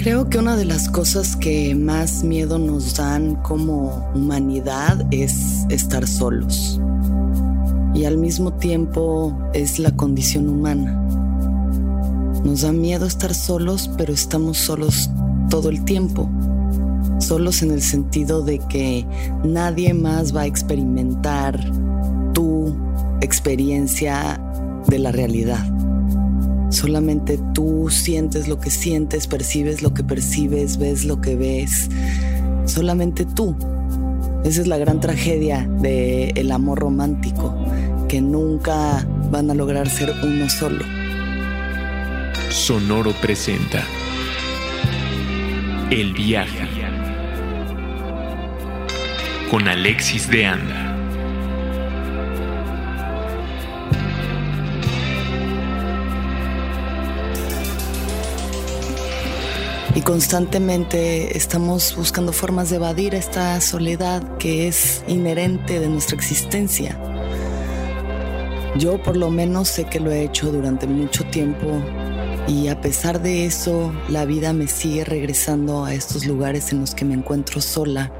Creo que una de las cosas que más miedo nos dan como humanidad es estar solos. Y al mismo tiempo es la condición humana. Nos da miedo estar solos, pero estamos solos todo el tiempo. Solos en el sentido de que nadie más va a experimentar tu experiencia de la realidad. Solamente tú sientes lo que sientes, percibes lo que percibes, ves lo que ves. Solamente tú. Esa es la gran tragedia del el amor romántico, que nunca van a lograr ser uno solo. Sonoro presenta El viaje con Alexis de Anda. Y constantemente estamos buscando formas de evadir esta soledad que es inherente de nuestra existencia. Yo por lo menos sé que lo he hecho durante mucho tiempo y a pesar de eso la vida me sigue regresando a estos lugares en los que me encuentro sola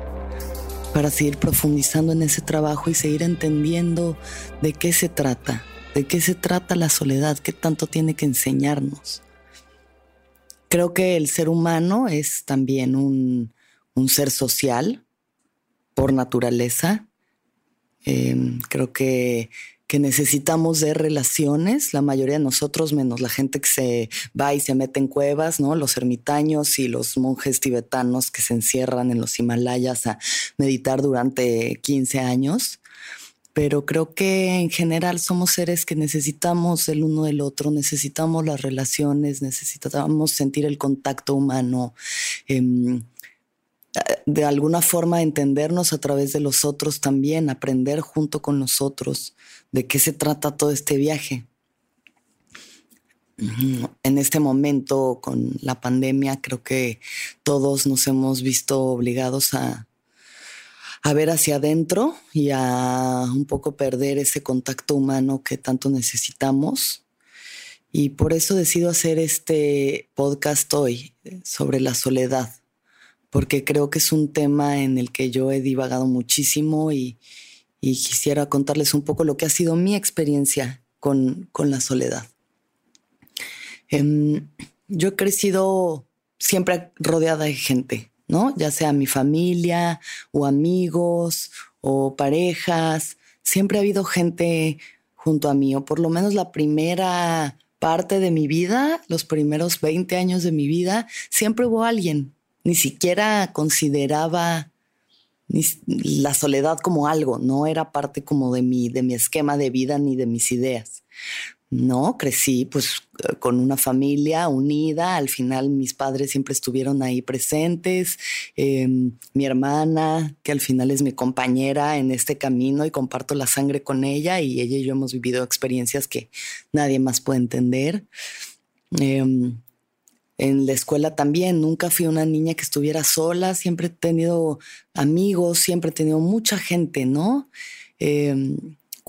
para seguir profundizando en ese trabajo y seguir entendiendo de qué se trata, de qué se trata la soledad, qué tanto tiene que enseñarnos. Creo que el ser humano es también un, ser social por naturaleza. Em, creo que, que, necesitamos de relaciones, la mayoría de nosotros, menos la gente que se va y se mete en cuevas, ¿no? Los ermitaños y los monjes tibetanos que se encierran en los Himalayas a meditar durante 15 años pero creo que en general somos seres que necesitamos el uno del otro, necesitamos las relaciones, necesitamos sentir el contacto humano, em, de alguna forma entendernos a través de los otros también, aprender junto con nosotros de qué se trata todo este viaje. En este momento con la pandemia creo que todos nos hemos visto obligados a a ver hacia adentro y a un poco perder ese contacto humano que tanto necesitamos. Y por eso decido hacer este podcast hoy sobre la soledad, porque creo que es un tema en el que yo he divagado muchísimo y, quisiera contarles un poco lo que ha sido mi experiencia con, la soledad. Em, yo he crecido siempre rodeada de gente, ¿no? Ya sea mi familia o amigos o parejas, siempre ha habido gente junto a mí, o por lo menos la primera parte de mi vida, los primeros 20 años de mi vida, siempre hubo alguien. Ni siquiera consideraba la soledad como algo, no era parte como de mi, de mi esquema de vida ni de mis ideas. No, crecí pues con una familia unida, al final mis padres siempre estuvieron ahí presentes, em, mi hermana, que al final es mi compañera en este camino y comparto la sangre con ella y ella y yo hemos vivido experiencias que nadie más puede entender. Em, en la escuela también, nunca fui una niña que estuviera sola, siempre he tenido amigos, siempre he tenido mucha gente, ¿no? Em,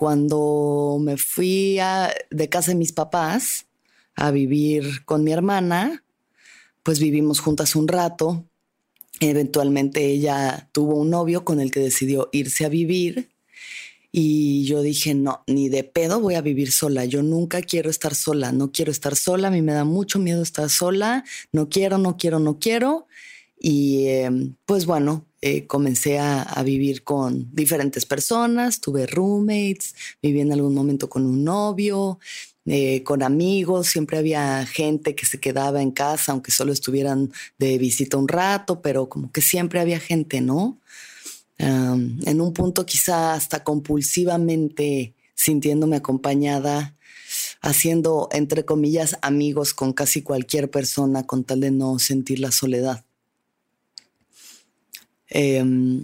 cuando me fui de casa de mis papás a vivir con mi hermana, pues vivimos juntas un rato. Eventualmente ella tuvo un novio con el que decidió irse a vivir y yo dije, no, ni de pedo voy a vivir sola. Yo nunca quiero estar sola, no quiero estar sola, a mí me da mucho miedo estar sola, no quiero, no quiero, no quiero. Y em, pues bueno, eh, comencé a, vivir con diferentes personas, tuve roommates, viví en algún momento con un novio, eh, con amigos, siempre había gente que se quedaba en casa, aunque solo estuvieran de visita un rato, pero como que siempre había gente, ¿no? en un punto quizá hasta compulsivamente sintiéndome acompañada, haciendo, entre comillas, amigos con casi cualquier persona con tal de no sentir la soledad. Em,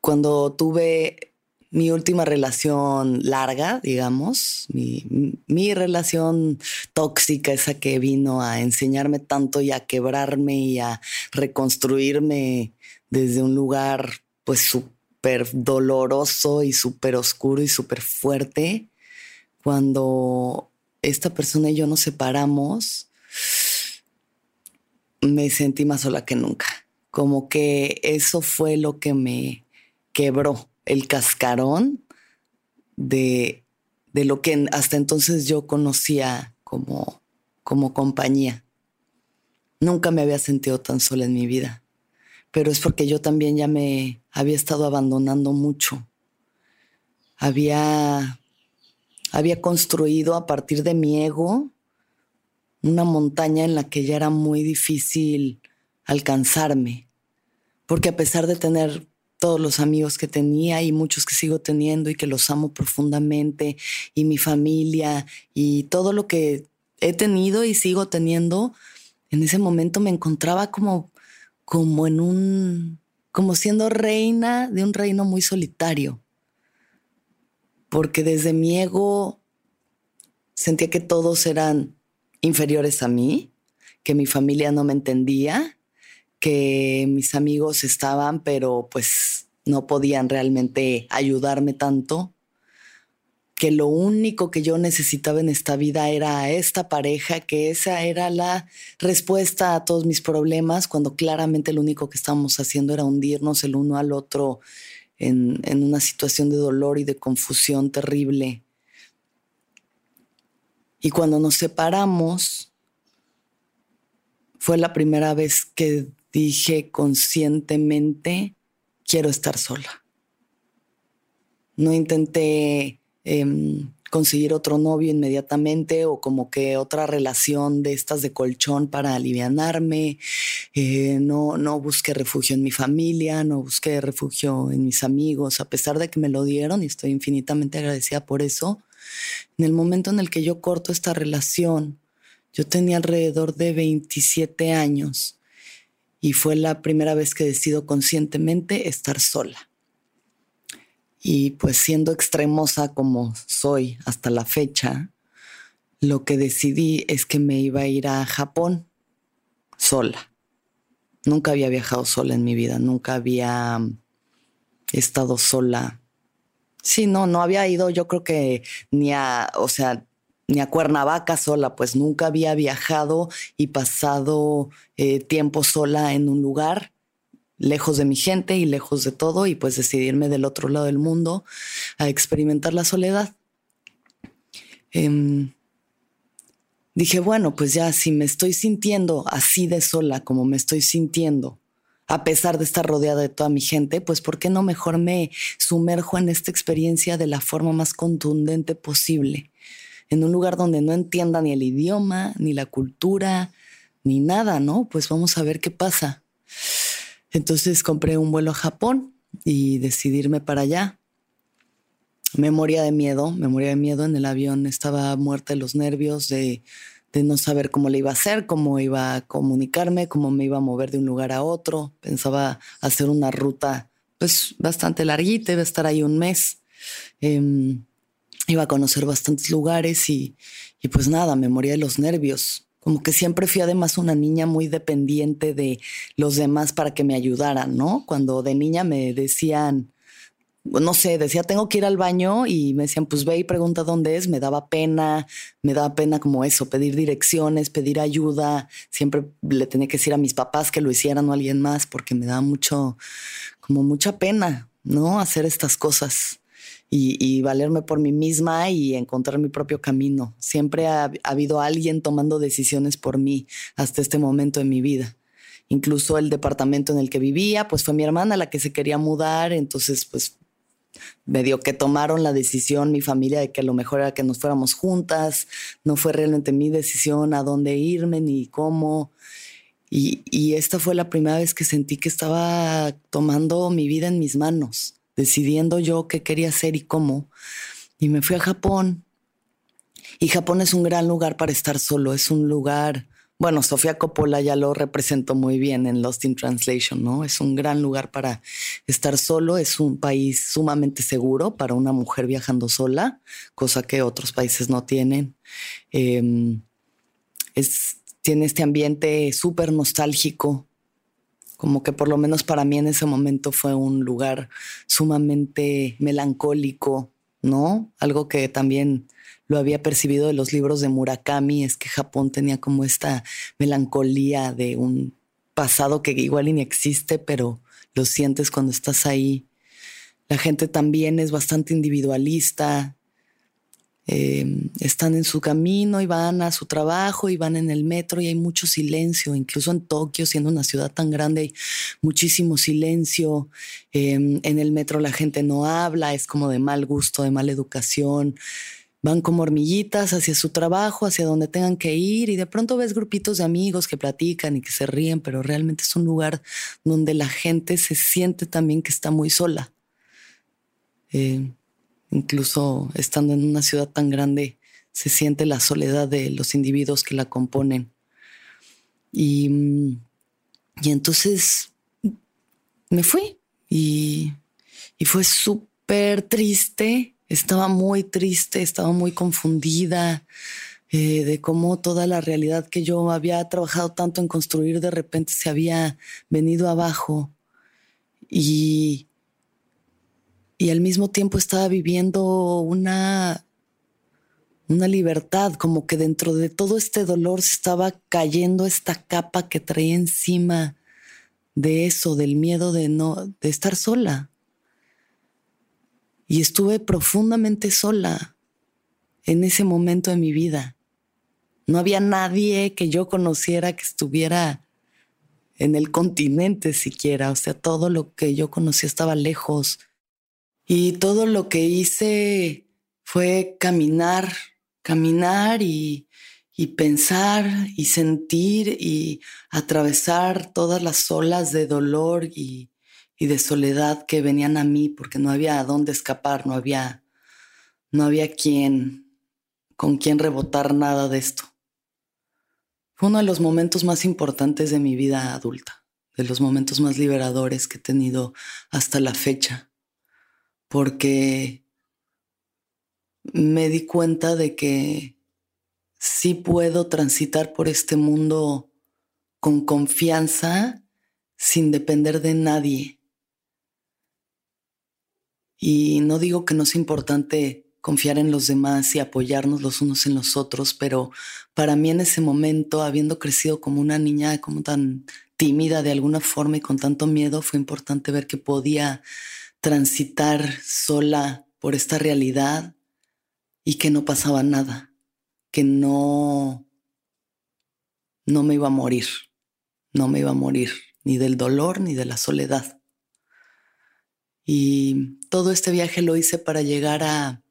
cuando tuve mi última relación larga, digamos, mi, relación tóxica, esa que vino a enseñarme tanto y a quebrarme y a reconstruirme desde un lugar pues súper doloroso y súper oscuro y súper fuerte, cuando esta persona y yo nos separamos, me sentí más sola que nunca. Como que eso fue lo que me quebró, el cascarón de, de lo que hasta entonces yo conocía como, como compañía. Nunca me había sentido tan sola en mi vida, pero es porque yo también ya me había estado abandonando mucho. Había, había construido a partir de mi ego una montaña en la que ya era muy difícil alcanzarme, porque a pesar de tener todos los amigos que tenía y muchos que sigo teniendo y que los amo profundamente y mi familia y todo lo que he tenido y sigo teniendo, en ese momento me encontraba como, como en un, como siendo reina de un reino muy solitario. Porque desde mi ego sentía que todos eran inferiores a mí, que mi familia no me entendía, que mis amigos estaban, pero pues no podían realmente ayudarme tanto que lo único que yo necesitaba en esta vida era esta pareja, que esa era la respuesta a todos mis problemas, cuando claramente lo único que estábamos haciendo era hundirnos el uno al otro en, en una situación de dolor y de confusión terrible. Y cuando nos separamos, fue la primera vez que dije conscientemente, quiero estar sola. No intenté Em, conseguir otro novio inmediatamente o como que otra relación de estas de colchón para alivianarme. Eh, no, no busqué refugio en mi familia, no busqué refugio en mis amigos, a pesar de que me lo dieron y estoy infinitamente agradecida por eso. En el momento en el que yo corto esta relación, yo tenía alrededor de 27 años y fue la primera vez que decido conscientemente estar sola. Y pues siendo extremosa como soy hasta la fecha, lo que decidí es que me iba a ir a Japón sola. Nunca había viajado sola en mi vida, nunca había estado sola. Sí, no, no había ido, yo creo que ni a, o sea, ni a Cuernavaca sola, pues nunca había viajado y pasado eh, tiempo sola en un lugar lejos de mi gente y lejos de todo y pues decidirme del otro lado del mundo a experimentar la soledad. Em, dije, bueno, pues ya si me estoy sintiendo así de sola como me estoy sintiendo, a pesar de estar rodeada de toda mi gente, pues ¿por qué no mejor me sumerjo en esta experiencia de la forma más contundente posible? En un lugar donde no entienda ni el idioma, ni la cultura, ni nada, ¿no? Pues vamos a ver qué pasa. Entonces compré un vuelo a Japón y decidí irme para allá. Me moría de miedo, me moría de miedo en el avión, estaba muerta de los nervios, de, de no saber cómo le iba a hacer, cómo iba a comunicarme, cómo me iba a mover de un lugar a otro. Pensaba hacer una ruta pues bastante larguita, iba a estar ahí un mes. Em, iba a conocer bastantes lugares y, y pues nada, me moría de los nervios como que siempre fui además una niña muy dependiente de los demás para que me ayudaran, ¿no? Cuando de niña me decían, no sé, decía, tengo que ir al baño y me decían, pues ve y pregunta dónde es, me daba pena, me daba pena como eso, pedir direcciones, pedir ayuda, siempre le tenía que decir a mis papás que lo hicieran o a alguien más porque me daba mucho, como mucha pena, ¿no? Hacer estas cosas y, valerme por mí misma y encontrar mi propio camino. Siempre ha, habido alguien tomando decisiones por mí hasta este momento de mi vida. Incluso el departamento en el que vivía, pues fue mi hermana la que se quería mudar, entonces pues medio que tomaron la decisión mi familia de que lo mejor era que nos fuéramos juntas, no fue realmente mi decisión a dónde irme ni cómo. Y esta fue la primera vez que sentí que estaba tomando mi vida en mis manos decidiendo yo qué quería hacer y cómo. Y me fui a Japón. Y Japón es un gran lugar para estar solo, es un lugar, bueno, Sofía Coppola ya lo representó muy bien en Lost in Translation, ¿no? Es un gran lugar para estar solo, es un país sumamente seguro para una mujer viajando sola, cosa que otros países no tienen. Em, tiene este ambiente súper nostálgico, como que por lo menos para mí en ese momento fue un lugar sumamente melancólico, ¿no? Algo que también lo había percibido de los libros de Murakami, es que Japón tenía como esta melancolía de un pasado que igual ni existe, pero lo sientes cuando estás ahí. La gente también es bastante individualista, Em, están en su camino y van a su trabajo y van en el metro y hay mucho silencio, incluso en Tokio, siendo una ciudad tan grande, hay muchísimo silencio. Em, en el metro la gente no habla, es como de mal gusto, de mala educación. Van como hormiguitas hacia su trabajo, hacia donde tengan que ir y de pronto ves grupitos de amigos que platican y que se ríen, pero realmente es un lugar donde la gente se siente también que está muy sola. Eh, Incluso estando en una ciudad tan grande, se siente la soledad de los individuos que la componen. Y, mm, y entonces me fui y, y fue súper triste, estaba muy triste, estaba muy confundida eh, de cómo toda la realidad que yo había trabajado tanto en construir de repente se había venido abajo. Y, y al mismo tiempo estaba viviendo una, una libertad, como que dentro de todo este dolor se estaba cayendo esta capa que traía encima de eso, del miedo de no, de estar sola. Y estuve profundamente sola en ese momento de mi vida. No había nadie que yo conociera que estuviera en el continente siquiera, o sea, todo lo que yo conocía estaba lejos y todo lo que hice fue caminar, caminar y, pensar y sentir y atravesar todas las olas de dolor y, de soledad que venían a mí porque no había a dónde escapar, no había, no había quien, con quien rebotar nada de esto. Fue uno de los momentos más importantes de mi vida adulta, de los momentos más liberadores que he tenido hasta la fecha porque me di cuenta de que sí puedo transitar por este mundo con confianza sin depender de nadie. Y no digo que no sea importante confiar en los demás y apoyarnos los unos en los otros, pero para mí en ese momento, habiendo crecido como una niña como tan tímida de alguna forma y con tanto miedo, fue importante ver que podía transitar sola por esta realidad y que no pasaba nada, que no, no me iba a morir, no me iba a morir ni del dolor ni de la soledad. Y todo este viaje lo hice para llegar a,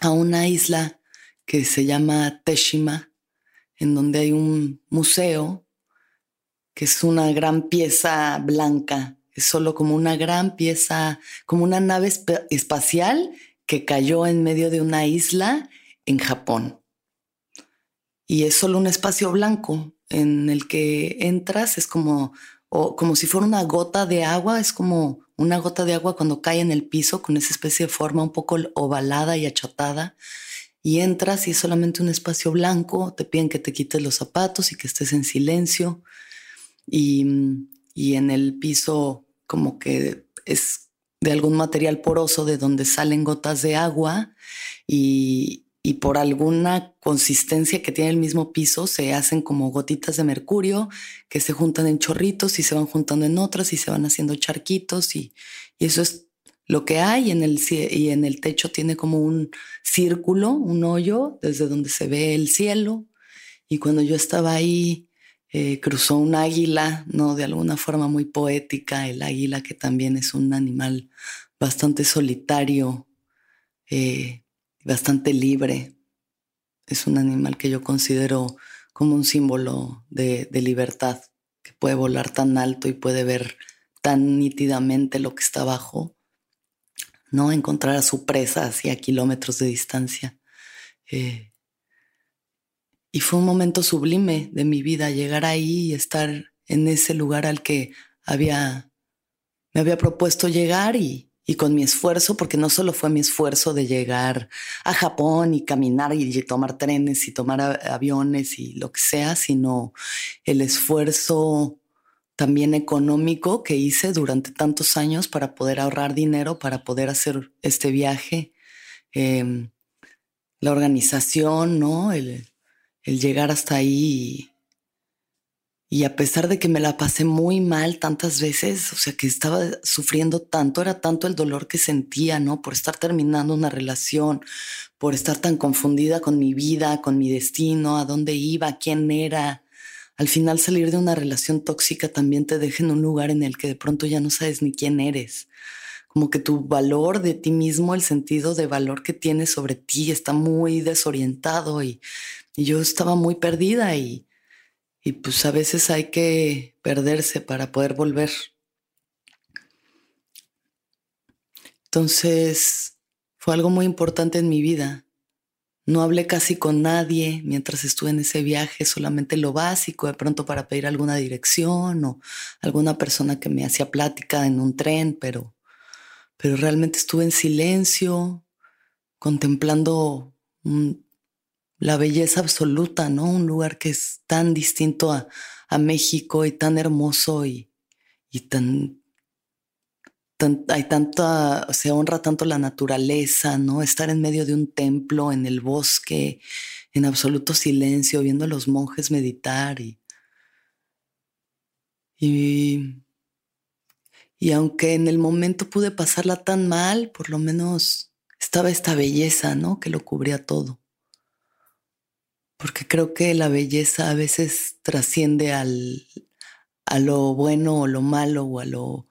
a una isla que se llama Teshima, en donde hay un museo que es una gran pieza blanca solo como una gran pieza, como una nave espacial que cayó en medio de una isla en Japón. Y es solo un espacio blanco en el que entras, es como, o como si fuera una gota de agua, es como una gota de agua cuando cae en el piso con esa especie de forma un poco ovalada y achatada. Y entras y es solamente un espacio blanco, te piden que te quites los zapatos y que estés en silencio. Y y en el piso como que es de algún material poroso de donde salen gotas de agua y, y por alguna consistencia que tiene el mismo piso se hacen como gotitas de mercurio que se juntan en chorritos y se van juntando en otras y se van haciendo charquitos y, y eso es lo que hay en el y en el techo tiene como un círculo, un hoyo desde donde se ve el cielo. Y cuando yo estaba ahí eh, cruzó un águila, ¿no? De alguna forma muy poética, el águila que también es un animal bastante solitario, eh, bastante libre. Es un animal que yo considero como un símbolo de, libertad, que puede volar tan alto y puede ver tan nítidamente lo que está abajo, ¿no? Encontrar a su presa hacia kilómetros de distancia. Eh, y fue un momento sublime de mi vida llegar ahí y estar en ese lugar al que había, me había propuesto llegar y, y con mi esfuerzo, porque no solo fue mi esfuerzo de llegar a Japón y caminar y tomar trenes y tomar aviones y lo que sea, sino el esfuerzo también económico que hice durante tantos años para poder ahorrar dinero, para poder hacer este viaje em, la organización, ¿no? El, el llegar hasta ahí y a pesar de que me la pasé muy mal tantas veces, o sea, que estaba sufriendo tanto, era tanto el dolor que sentía, ¿no? Por estar terminando una relación, por estar tan confundida con mi vida, con mi destino, a dónde iba, quién era. Al final salir de una relación tóxica también te deja en un lugar en el que de pronto ya no sabes ni quién eres. Como que tu valor de ti mismo, el sentido de valor que tienes sobre ti está muy desorientado y, y yo estaba muy perdida y y pues a veces hay que perderse para poder volver. Entonces fue algo muy importante en mi vida. No hablé casi con nadie mientras estuve en ese viaje, solamente lo básico, de pronto para pedir alguna dirección o alguna persona que me hacía plática en un tren, pero, pero realmente estuve en silencio, contemplando un, la belleza absoluta, ¿no? Un lugar que es tan distinto a, México y tan hermoso y, y tan, hay tanta, se honra tanto la naturaleza, ¿no? Estar en medio de un templo, en el bosque, en absoluto silencio, viendo a los monjes meditar y, y, y aunque en el momento pude pasarla tan mal, por lo menos estaba esta belleza, ¿no? Que lo cubría todo porque creo que la belleza a veces trasciende al, a lo bueno o lo malo o a lo,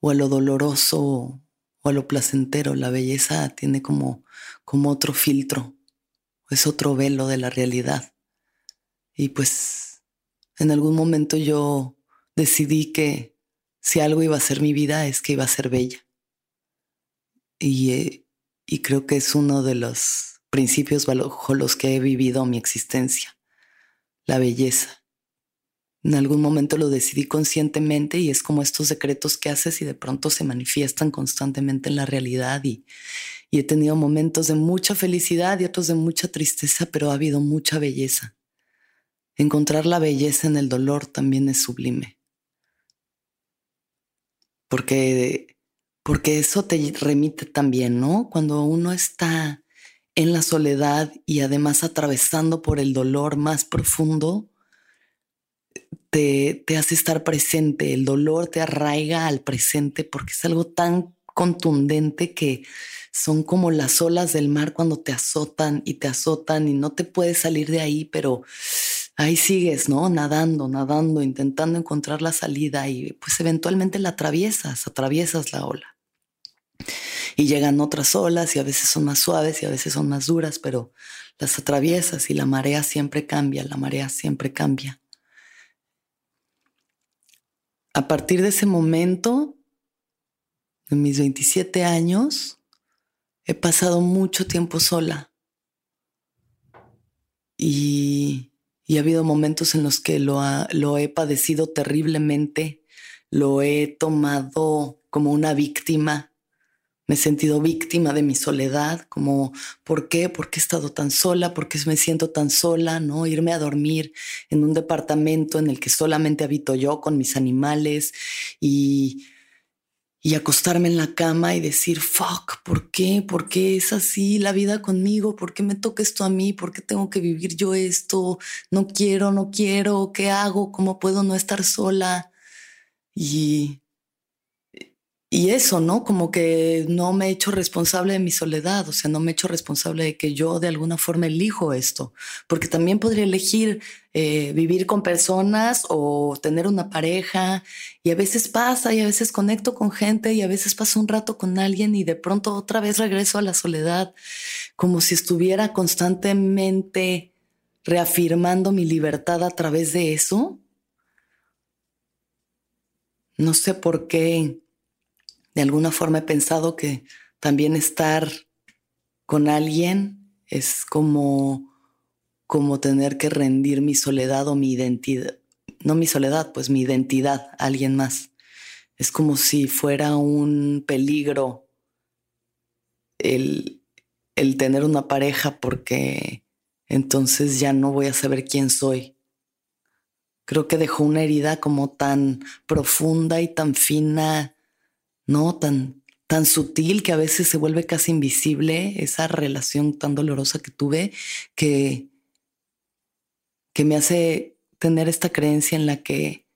o a lo doloroso o a lo placentero. La belleza tiene como, como otro filtro, es otro velo de la realidad. Y pues en algún momento yo decidí que si algo iba a ser mi vida es que iba a ser bella. Y, eh, y creo que es uno de los principios bajo los que he vivido mi existencia, la belleza. En algún momento lo decidí conscientemente y es como estos decretos que haces y de pronto se manifiestan constantemente en la realidad y, y he tenido momentos de mucha felicidad y otros de mucha tristeza, pero ha habido mucha belleza. Encontrar la belleza en el dolor también es sublime. Porque, porque eso te remite también, ¿no? Cuando uno está en la soledad y además atravesando por el dolor más profundo, te, te, hace estar presente. El dolor te arraiga al presente porque es algo tan contundente que son como las olas del mar cuando te azotan y te azotan y no te puedes salir de ahí, pero ahí sigues, ¿no? Nadando, nadando, intentando encontrar la salida y pues eventualmente la atraviesas, atraviesas la ola y llegan otras olas y a veces son más suaves y a veces son más duras, pero las atraviesas y la marea siempre cambia, la marea siempre cambia. A partir de ese momento, de mis 27 años, he pasado mucho tiempo sola y, ha habido momentos en los que lo, lo he padecido terriblemente, lo he tomado como una víctima me he sentido víctima de mi soledad, como ¿por qué? ¿Por qué he estado tan sola? ¿Por qué me siento tan sola? ¿No? Irme a dormir en un departamento en el que solamente habito yo con mis animales y, y acostarme en la cama y decir, fuck, ¿por qué? ¿Por qué es así la vida conmigo? ¿Por qué me toca esto a mí? ¿Por qué tengo que vivir yo esto? No quiero, no quiero, ¿qué hago? ¿Cómo puedo no estar sola? Y y eso, ¿no? Como que no me he hecho responsable de mi soledad, o sea, no me he hecho responsable de que yo de alguna forma elijo esto, porque también podría elegir eh, vivir con personas o tener una pareja, y a veces pasa, y a veces conecto con gente, y a veces paso un rato con alguien, y de pronto otra vez regreso a la soledad, como si estuviera constantemente reafirmando mi libertad a través de eso. No sé por qué de alguna forma he pensado que también estar con alguien es como, como tener que rendir mi soledad o mi identidad, no mi soledad, pues mi identidad a alguien más. Es como si fuera un peligro el, el tener una pareja porque entonces ya no voy a saber quién soy. Creo que dejó una herida como tan profunda y tan fina no tan, tan sutil que a veces se vuelve casi invisible, esa relación tan dolorosa que tuve, que, que me hace tener esta creencia en la que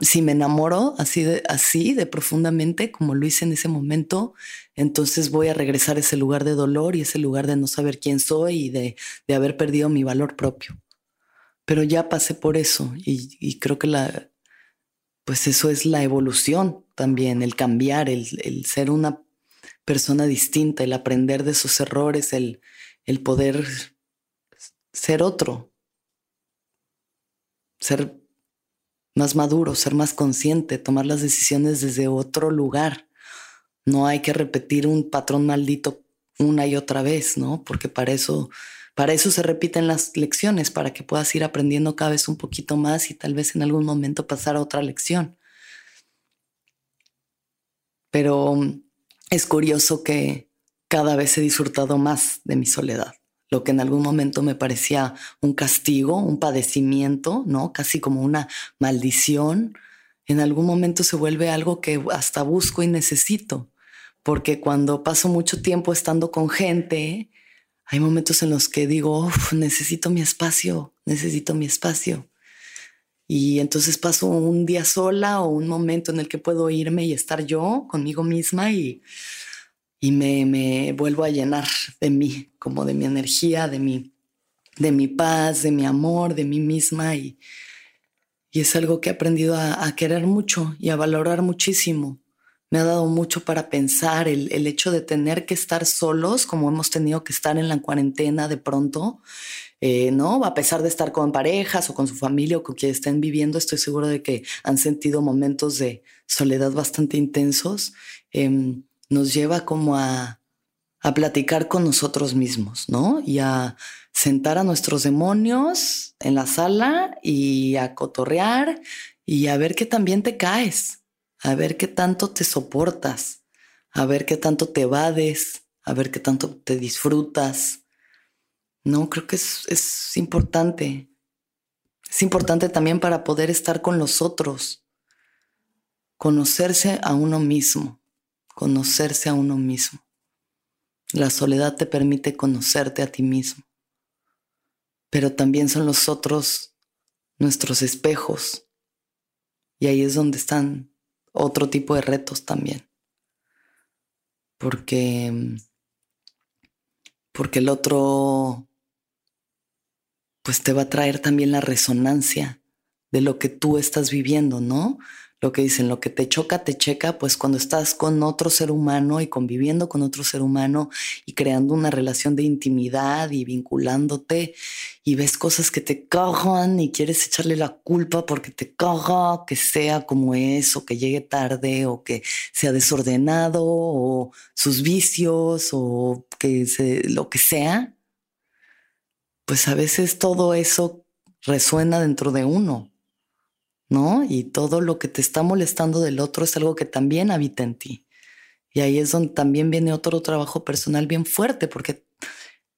si me enamoro así de, así de profundamente como lo hice en ese momento, entonces voy a regresar a ese lugar de dolor y ese lugar de no saber quién soy y de, de haber perdido mi valor propio. Pero ya pasé por eso y, y, creo que la, pues eso es la evolución también, el cambiar, el, el ser una persona distinta, el aprender de sus errores, el, el poder ser otro, ser más maduro, ser más consciente, tomar las decisiones desde otro lugar. No hay que repetir un patrón maldito una y otra vez, ¿no? Porque para eso, para eso se repiten las lecciones, para que puedas ir aprendiendo cada vez un poquito más y tal vez en algún momento pasar a otra lección. Pero mm, es curioso que cada vez he disfrutado más de mi soledad lo que en algún momento me parecía un castigo, un padecimiento, ¿no? Casi como una maldición, en algún momento se vuelve algo que hasta busco y necesito, porque cuando paso mucho tiempo estando con gente, hay momentos en los que digo, necesito mi espacio, necesito mi espacio. Y entonces paso un día sola o un momento en el que puedo irme y estar yo conmigo misma y y me, me, vuelvo a llenar de mí, como de mi energía, de mi, de mi paz, de mi amor, de mí misma. Y, y es algo que he aprendido a, a, querer mucho y a valorar muchísimo. Me ha dado mucho para pensar el, el hecho de tener que estar solos, como hemos tenido que estar en la cuarentena de pronto, eh, ¿no? A pesar de estar con parejas o con su familia o con quien estén viviendo, estoy seguro de que han sentido momentos de soledad bastante intensos. Eh, nos lleva como a, a platicar con nosotros mismos, ¿no? Y a sentar a nuestros demonios en la sala y a cotorrear y a ver qué también te caes, a ver qué tanto te soportas, a ver qué tanto te evades, a ver qué tanto te disfrutas. No, creo que es, es importante. Es importante también para poder estar con los otros, conocerse a uno mismo conocerse a uno mismo. La soledad te permite conocerte a ti mismo, pero también son los otros nuestros espejos. Y ahí es donde están otro tipo de retos también. Porque porque el otro pues te va a traer también la resonancia de lo que tú estás viviendo, ¿no? Lo que dicen, lo que te choca, te checa, pues cuando estás con otro ser humano y conviviendo con otro ser humano y creando una relación de intimidad y vinculándote y ves cosas que te cojan y quieres echarle la culpa porque te coja, que sea como es o que llegue tarde o que sea desordenado o sus vicios o que lo que sea, pues a veces todo eso resuena dentro de uno ¿no? Y todo lo que te está molestando del otro es algo que también habita en ti. Y ahí es donde también viene otro trabajo personal bien fuerte, porque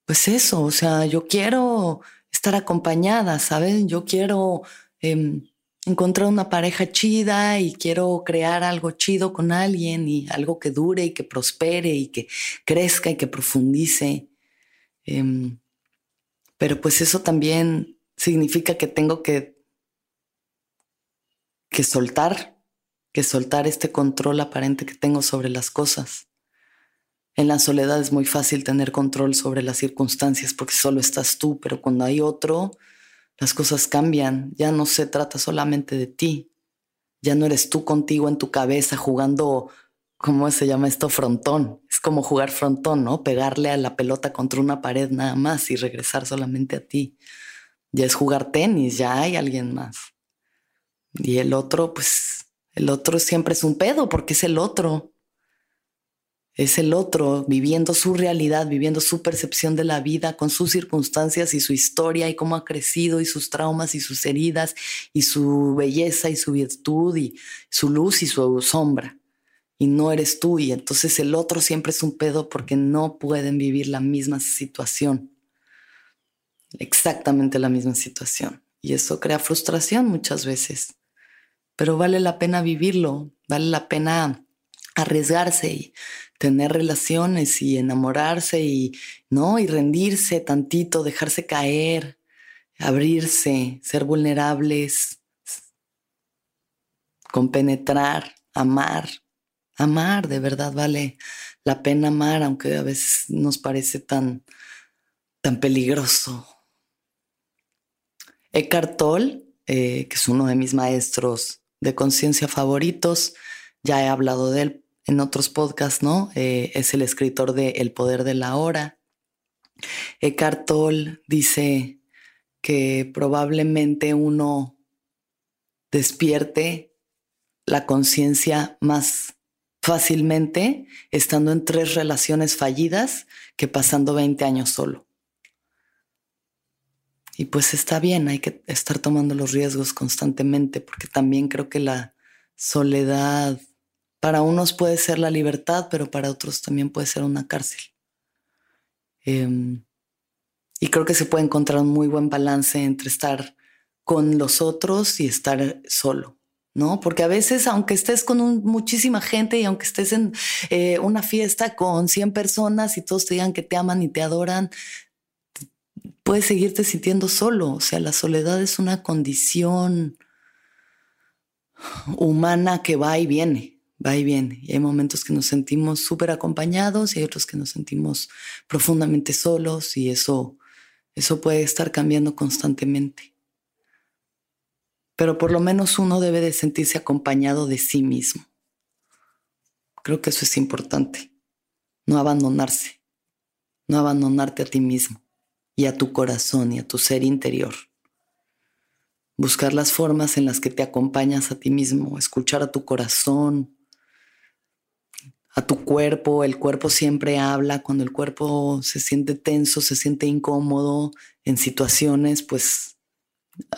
pues eso, o sea, yo quiero estar acompañada, ¿saben? Yo quiero eh, encontrar una pareja chida y quiero crear algo chido con alguien y algo que dure y que prospere y que crezca y que profundice. Eh, pero pues eso también significa que tengo que que soltar, que soltar este control aparente que tengo sobre las cosas. En la soledad es muy fácil tener control sobre las circunstancias porque solo estás tú, pero cuando hay otro, las cosas cambian. Ya no se trata solamente de ti. Ya no eres tú contigo en tu cabeza jugando, ¿cómo se llama esto? Frontón. Es como jugar frontón, ¿no? Pegarle a la pelota contra una pared nada más y regresar solamente a ti. Ya es jugar tenis, ya hay alguien más. Y el otro, pues, el otro siempre es un pedo porque es el otro. Es el otro viviendo su realidad, viviendo su percepción de la vida con sus circunstancias y su historia y cómo ha crecido y sus traumas y sus heridas y su belleza y su virtud y su luz y su sombra. Y no eres tú y entonces el otro siempre es un pedo porque no pueden vivir la misma situación. Exactamente la misma situación. Y eso crea frustración muchas veces pero vale la pena vivirlo, vale la pena arriesgarse y tener relaciones y enamorarse y no y rendirse tantito, dejarse caer, abrirse, ser vulnerables, compenetrar, amar. Amar, de verdad vale la pena amar, aunque a veces nos parece tan, tan peligroso. Eckhart Tolle, eh, que es uno de mis maestros de conciencia favoritos, ya he hablado de él en otros podcasts, ¿no? Eh, es el escritor de El poder de la hora. Eckhart Tolle dice que probablemente uno despierte la conciencia más fácilmente estando en tres relaciones fallidas que pasando 20 años solo. Y pues está bien, hay que estar tomando los riesgos constantemente, porque también creo que la soledad para unos puede ser la libertad, pero para otros también puede ser una cárcel. Em, y creo que se puede encontrar un muy buen balance entre estar con los otros y estar solo, ¿no? Porque a veces, aunque estés con muchísima gente y aunque estés en eh, una fiesta con 100 personas y todos te digan que te aman y te adoran, puedes seguirte sintiendo solo. O sea, la soledad es una condición humana que va y viene va y viene. Y hay momentos que nos sentimos súper acompañados y hay otros que nos sentimos profundamente solos y eso, eso puede estar cambiando constantemente. Pero por lo menos uno debe de sentirse acompañado de sí mismo. Creo que eso es importante. No abandonarse. No abandonarte a ti mismo y a tu corazón y a tu ser interior buscar las formas en las que te acompañas a ti mismo, escuchar a tu corazón, a tu cuerpo. El cuerpo siempre habla. Cuando el cuerpo se siente tenso, se siente incómodo en situaciones, pues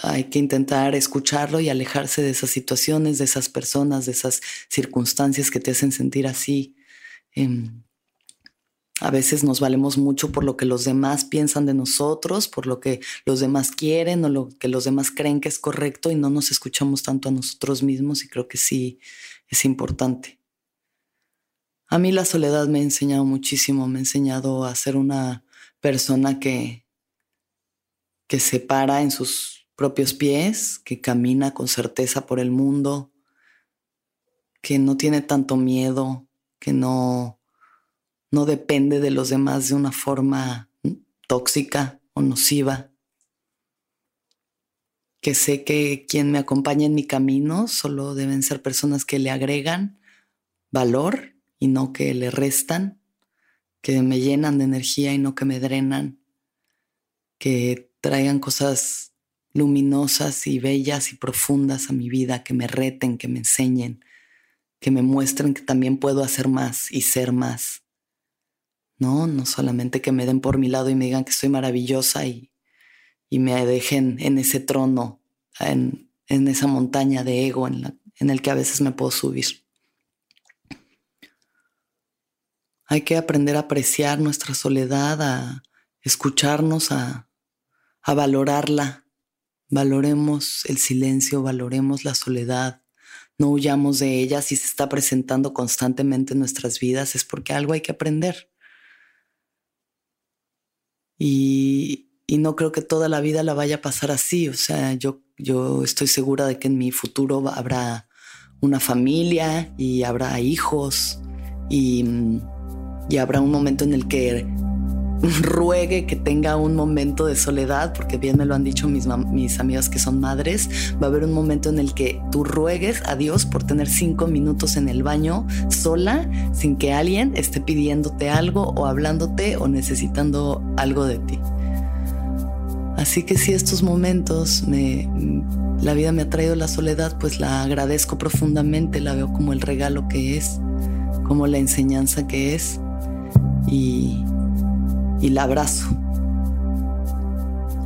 hay que intentar escucharlo y alejarse de esas situaciones, de esas personas, de esas circunstancias que te hacen sentir así. Em, a veces nos valemos mucho por lo que los demás piensan de nosotros, por lo que los demás quieren o lo que los demás creen que es correcto y no nos escuchamos tanto a nosotros mismos y creo que sí es importante. A mí la soledad me ha enseñado muchísimo, me ha enseñado a ser una persona que, que se para en sus propios pies, que camina con certeza por el mundo, que no tiene tanto miedo, que no, no depende de los demás de una forma tóxica o nociva, que sé que quien me acompaña en mi camino solo deben ser personas que le agregan valor y no que le restan, que me llenan de energía y no que me drenan, que traigan cosas luminosas y bellas y profundas a mi vida, que me reten, que me enseñen, que me muestren que también puedo hacer más y ser más. No, no solamente que me den por mi lado y me digan que soy maravillosa y, y me dejen en ese trono, en, en esa montaña de ego en, la, en el que a veces me puedo subir. Hay que aprender a apreciar nuestra soledad, a escucharnos, a, valorarla. Valoremos el silencio, valoremos la soledad. No huyamos de ella. Si se está presentando constantemente en nuestras vidas es porque algo hay que aprender. Y, no creo que toda la vida la vaya a pasar así. O sea, yo, yo estoy segura de que en mi futuro habrá una familia y habrá hijos y y habrá un momento en el que ruegue que tenga un momento de soledad, porque bien me lo han dicho mis, mis amigas que son madres, va a haber un momento en el que tú ruegues a Dios por tener cinco minutos en el baño sola, sin que alguien esté pidiéndote algo o hablándote o necesitando algo de ti. Así que si estos momentos me, la vida me ha traído la soledad, pues la agradezco profundamente, la veo como el regalo que es, como la enseñanza que es y, la abrazo.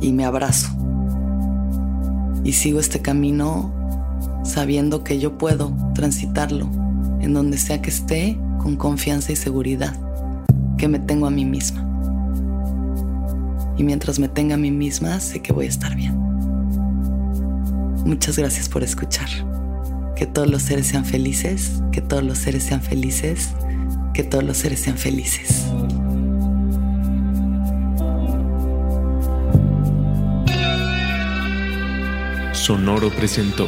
Y me abrazo. Y sigo este camino sabiendo que yo puedo transitarlo en donde sea que esté con confianza y seguridad, que me tengo a mí misma. Y mientras me tenga a mí misma, sé que voy a estar bien. Muchas gracias por escuchar. Que todos los seres sean felices, que todos los seres sean felices, que todos los seres sean felices. Sonoro presentó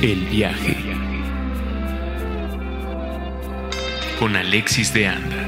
El viaje con Alexis de Anda.